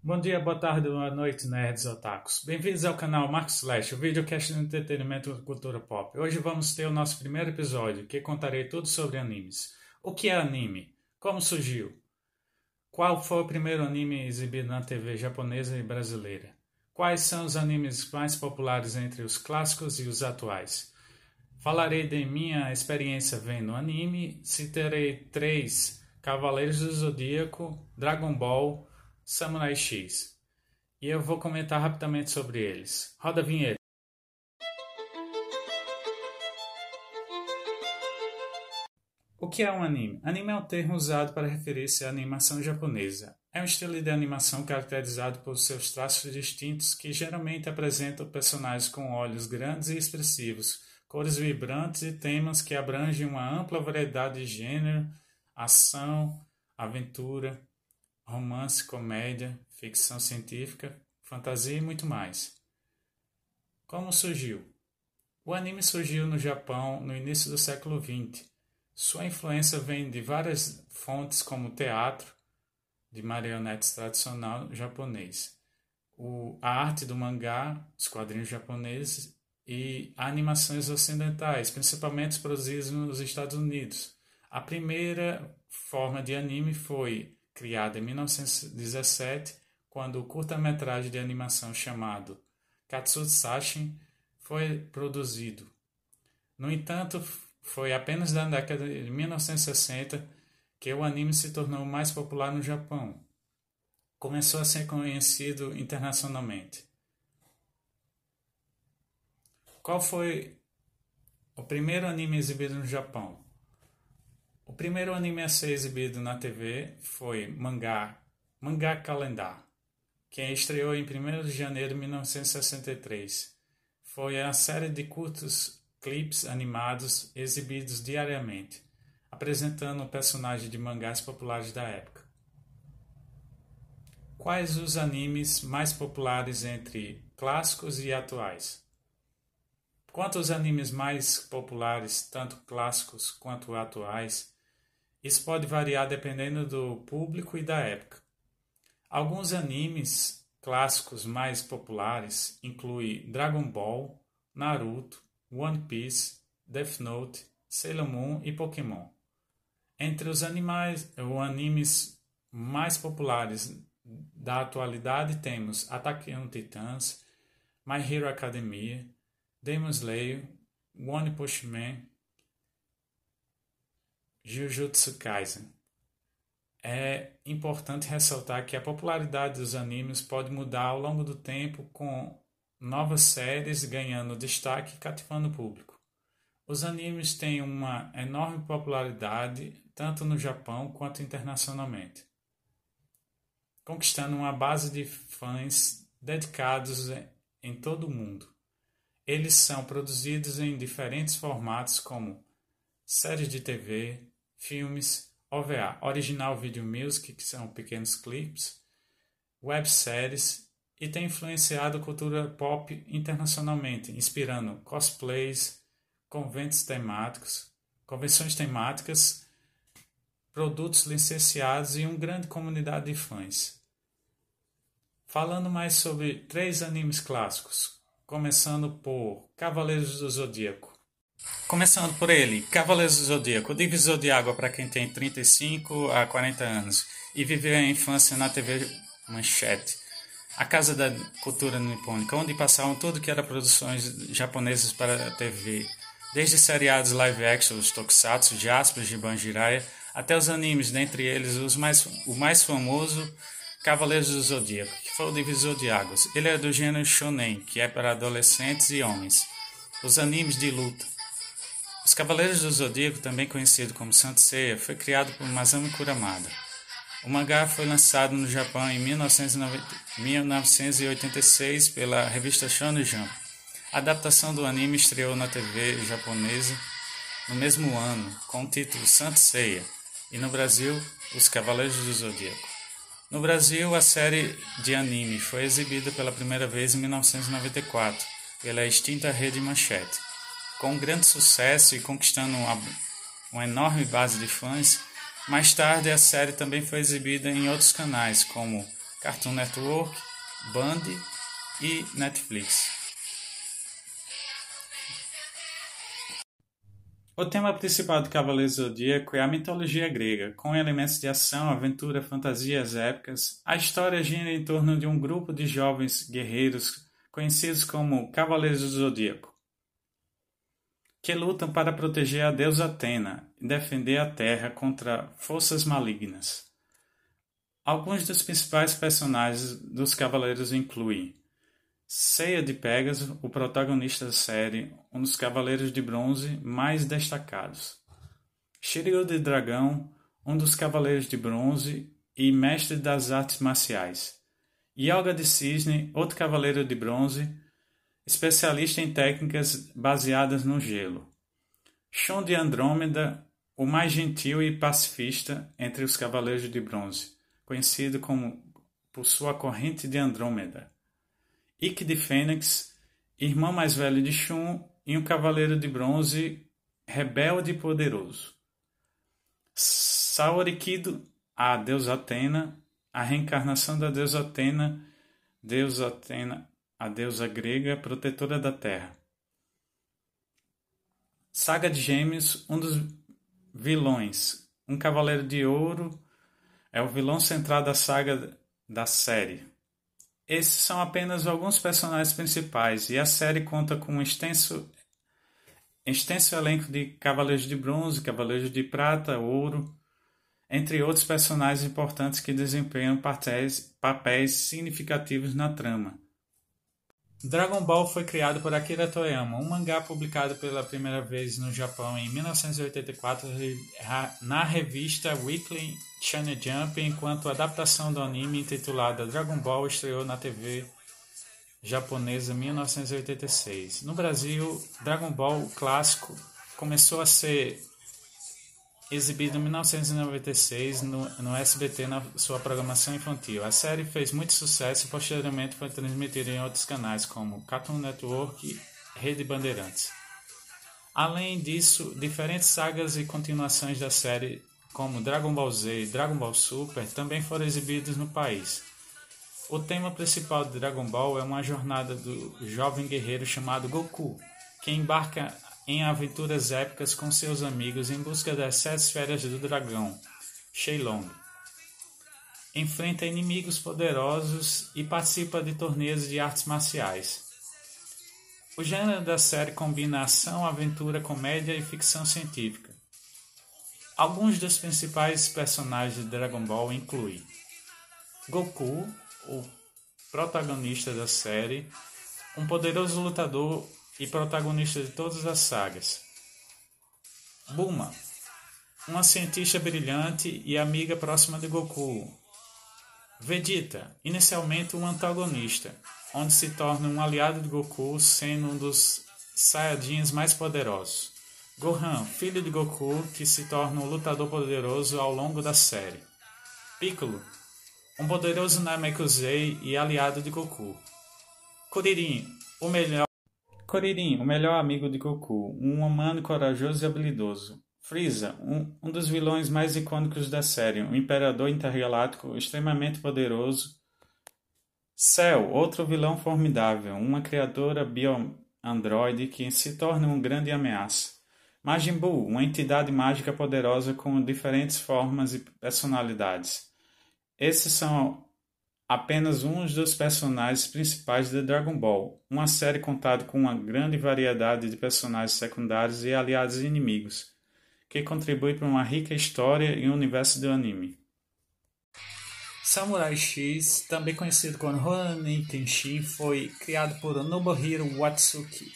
Bom dia, boa tarde, boa noite, nerds otakus. Bem-vindos ao canal Marcos Slash, o videocast de entretenimento e cultura pop. Hoje vamos ter o nosso primeiro episódio, que contarei tudo sobre animes. O que é anime? Como surgiu? Qual foi o primeiro anime exibido na TV japonesa e brasileira? Quais são os animes mais populares entre os clássicos e os atuais? Falarei de minha experiência vendo anime, citarei três Cavaleiros do Zodíaco, Dragon Ball, Samurai X. E eu vou comentar rapidamente sobre eles. Roda a vinheta. O que é um anime? Anime é um termo usado para referir-se à animação japonesa. É um estilo de animação caracterizado por seus traços distintos que geralmente apresentam personagens com olhos grandes e expressivos, cores vibrantes e temas que abrangem uma ampla variedade de gênero, ação, aventura, romance, comédia, ficção científica, fantasia e muito mais. Como surgiu? O anime surgiu no Japão no início do século XX. Sua influência vem de várias fontes, como o teatro de marionetes tradicional japonês, o, a arte do mangá, os quadrinhos japoneses e animações ocidentais, principalmente produzidas nos Estados Unidos. A primeira forma de anime foi criada em 1917, quando o curta-metragem de animação chamado Katsutsushin foi produzido. No entanto, foi apenas na década de 1960 que o anime se tornou mais popular no Japão. Começou a ser conhecido internacionalmente. Qual foi o primeiro anime exibido no Japão? O primeiro anime a ser exibido na TV foi Mangá, Mangá Calendar, que estreou em 1 de janeiro de 1963. Foi a série de curtos clipes animados exibidos diariamente, apresentando o personagem de mangás populares da época. Quais os animes mais populares entre clássicos e atuais? Quanto aos animes mais populares, tanto clássicos quanto atuais, isso pode variar dependendo do público e da época. Alguns animes clássicos mais populares incluem Dragon Ball, Naruto, One Piece, Death Note, Sailor Moon e Pokémon. Entre os animais, ou animes mais populares da atualidade temos Attack on Titans, My Hero Academia, Demon Slayer, One Punch Man, Jujutsu Kaisen. É importante ressaltar que a popularidade dos animes pode mudar ao longo do tempo com novas séries ganhando destaque e cativando o público. Os animes têm uma enorme popularidade tanto no Japão quanto internacionalmente, conquistando uma base de fãs dedicados em todo o mundo. Eles são produzidos em diferentes formatos como séries de TV, filmes, OVA, Original Video Music, que são pequenos clips, webséries e tem influenciado cultura pop internacionalmente, inspirando cosplays, conventos temáticos, convenções temáticas, produtos licenciados e uma grande comunidade de fãs. Falando mais sobre três animes clássicos, começando por Cavaleiros do Zodíaco. Começando por ele, Cavaleiros do Zodíaco, divisor de água para quem tem 35 a 40 anos e viveu a infância na TV Manchete, a casa da cultura nipônica, onde passavam tudo que era produções japonesas para a TV, desde seriados live action, os tokusatsu, Jaspion, de Banjiraya, até os animes, dentre eles os mais, o mais famoso Cavaleiros do Zodíaco, que foi o divisor de águas. Ele é do gênero shonen, que é para adolescentes e homens. Os animes de luta. Os Cavaleiros do Zodíaco, também conhecido como Saint Seiya, foi criado por Masami Kuramada. O mangá foi lançado no Japão em 1986 pela revista Shonen Jump. A adaptação do anime estreou na TV japonesa no mesmo ano, com o título Saint Seiya, e no Brasil, Os Cavaleiros do Zodíaco. No Brasil, a série de anime foi exibida pela primeira vez em 1994 pela extinta Rede Manchete. Com grande sucesso e conquistando uma, uma enorme base de fãs, mais tarde a série também foi exibida em outros canais, como Cartoon Network, Band e Netflix. O tema principal de Cavaleiro Zodíaco é a mitologia grega, com elementos de ação, aventura, fantasias épicas. A história gira em torno de um grupo de jovens guerreiros conhecidos como Cavaleiros do Zodíaco, que lutam para proteger a deusa Atena e defender a Terra contra forças malignas. Alguns dos principais personagens dos Cavaleiros incluem Ceia de Pegasus, o protagonista da série, um dos Cavaleiros de Bronze mais destacados. Shiryu de Dragão, um dos Cavaleiros de Bronze e mestre das artes marciais. Yoga de Cisne, outro Cavaleiro de Bronze, especialista em técnicas baseadas no gelo. Shun de Andrômeda, o mais gentil e pacifista entre os Cavaleiros de Bronze, conhecido como por sua corrente de Andrômeda. Ikki de Fênix, irmão mais velho de Shun e um cavaleiro de bronze rebelde e poderoso. Saorikido, a deusa Atena, a reencarnação da deusa Atena, deusa Atena, a deusa grega protetora da terra. Saga de Gêmeos, um dos vilões, um cavaleiro de ouro, é o vilão central da saga da série. Esses são apenas alguns personagens principais, e a série conta com um extenso, extenso elenco de Cavaleiros de Bronze, Cavaleiros de Prata, Ouro, entre outros personagens importantes que desempenham papéis, papéis significativos na trama. Dragon Ball foi criado por Akira Toriyama, um mangá publicado pela primeira vez no Japão em 1984 na revista Weekly Shonen Jump, enquanto a adaptação do anime intitulada Dragon Ball estreou na TV japonesa em 1986. No Brasil, Dragon Ball clássico começou a ser exibido em 1996 no, no SBT na sua programação infantil. A série fez muito sucesso e posteriormente foi transmitida em outros canais como Cartoon Network e Rede Bandeirantes. Além disso, diferentes sagas e continuações da série, como Dragon Ball Z e Dragon Ball Super, também foram exibidos no país. O tema principal de Dragon Ball é uma jornada do jovem guerreiro chamado Goku, que embarca em aventuras épicas com seus amigos em busca das sete esferas do dragão, Shenlong. Enfrenta inimigos poderosos e participa de torneios de artes marciais. O gênero da série combina ação, aventura, comédia e ficção científica. Alguns dos principais personagens de Dragon Ball incluem Goku, o protagonista da série, um poderoso lutador e protagonista de todas as sagas. Bulma, uma cientista brilhante e amiga próxima de Goku. Vegeta, inicialmente um antagonista, onde se torna um aliado de Goku, sendo um dos Saiyajins mais poderosos. Gohan, filho de Goku, que se torna um lutador poderoso ao longo da série. Piccolo, um poderoso Namekusei e aliado de Goku. Kuririn, o melhor Kuririn, o melhor amigo de Goku, um humano corajoso e habilidoso. Freeza, um, um dos vilões mais icônicos da série, um imperador intergaláctico extremamente poderoso. Cell, outro vilão formidável, uma criatura bio-androide que se torna uma grande ameaça. Majin Buu, uma entidade mágica poderosa com diferentes formas e personalidades. Esses são apenas um dos personagens principais de Dragon Ball, uma série contada com uma grande variedade de personagens secundários e aliados inimigos, que contribui para uma rica história e universo do anime. Samurai X, também conhecido como Rurouni Kenshin, foi criado por Nobuhiro Watsuki,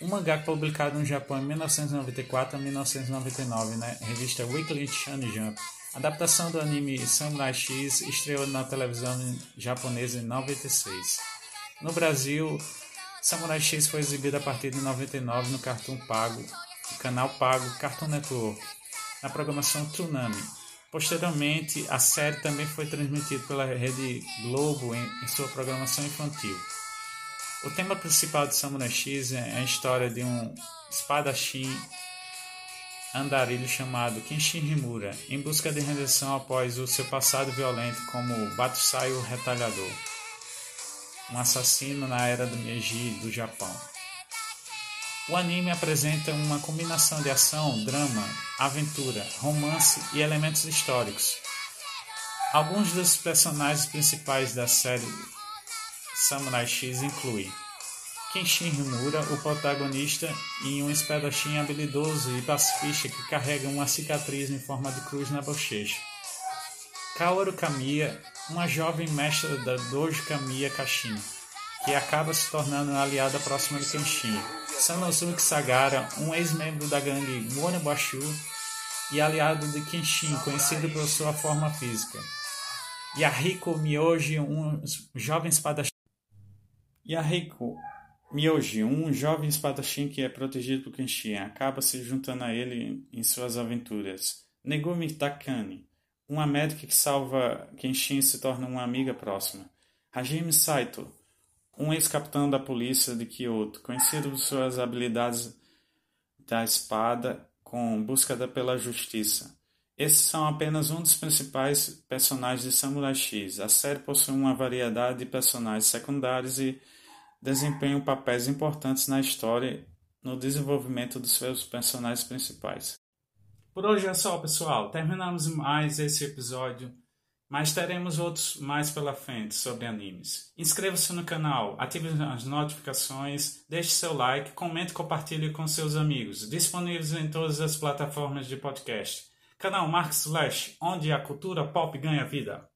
um mangá publicado no Japão em 1994 a 1999 na revista Weekly Shonen Jump. A adaptação do anime Samurai X estreou na televisão japonesa em 96. No Brasil, Samurai X foi exibido a partir de 99 no Cartoon Pago, canal Pago Cartoon Network, na programação Tsunami. Posteriormente, a série também foi transmitida pela Rede Globo em, em sua programação infantil. O tema principal de Samurai X é a história de um espadachim andarilho chamado Kenshin Himura em busca de redenção após o seu passado violento como Batusai o Retalhador, um assassino na era do Meiji do Japão. O anime apresenta uma combinação de ação, drama, aventura, romance e elementos históricos. Alguns dos personagens principais da série Samurai X incluem Kenshin Himura, o protagonista, e um espadachim habilidoso e pacifista que carrega uma cicatriz em forma de cruz na bochecha. Kaoru Kamiya, uma jovem mestra da Dojo Kamiya Kashin, que acaba se tornando uma aliada próxima de Kenshin. Sanosuke Sagara, um ex-membro da gangue Monobashu e aliado de Kenshin, conhecido por sua forma física. Yahiko Miyoji, um jovem espadachim. Yahiko Miyoji, um jovem espadachim que é protegido por Kenshin, acaba se juntando a ele em suas aventuras. Negumi Takani, uma médica que salva Kenshin se torna uma amiga próxima. Hajime Saito, um ex-capitão da polícia de Kyoto, conhecido por suas habilidades da espada com busca pela justiça. Esses são apenas um dos principais personagens de Samurai X. A série possui uma variedade de personagens secundários e desempenham papéis importantes na história no desenvolvimento dos seus personagens principais. Por hoje é só, pessoal. Terminamos mais esse episódio, mas teremos outros mais pela frente sobre animes. Inscreva-se no canal, ative as notificações, deixe seu like, comente e compartilhe com seus amigos. Disponíveis em todas as plataformas de podcast. Canal Marcos Slash, onde a cultura pop ganha vida.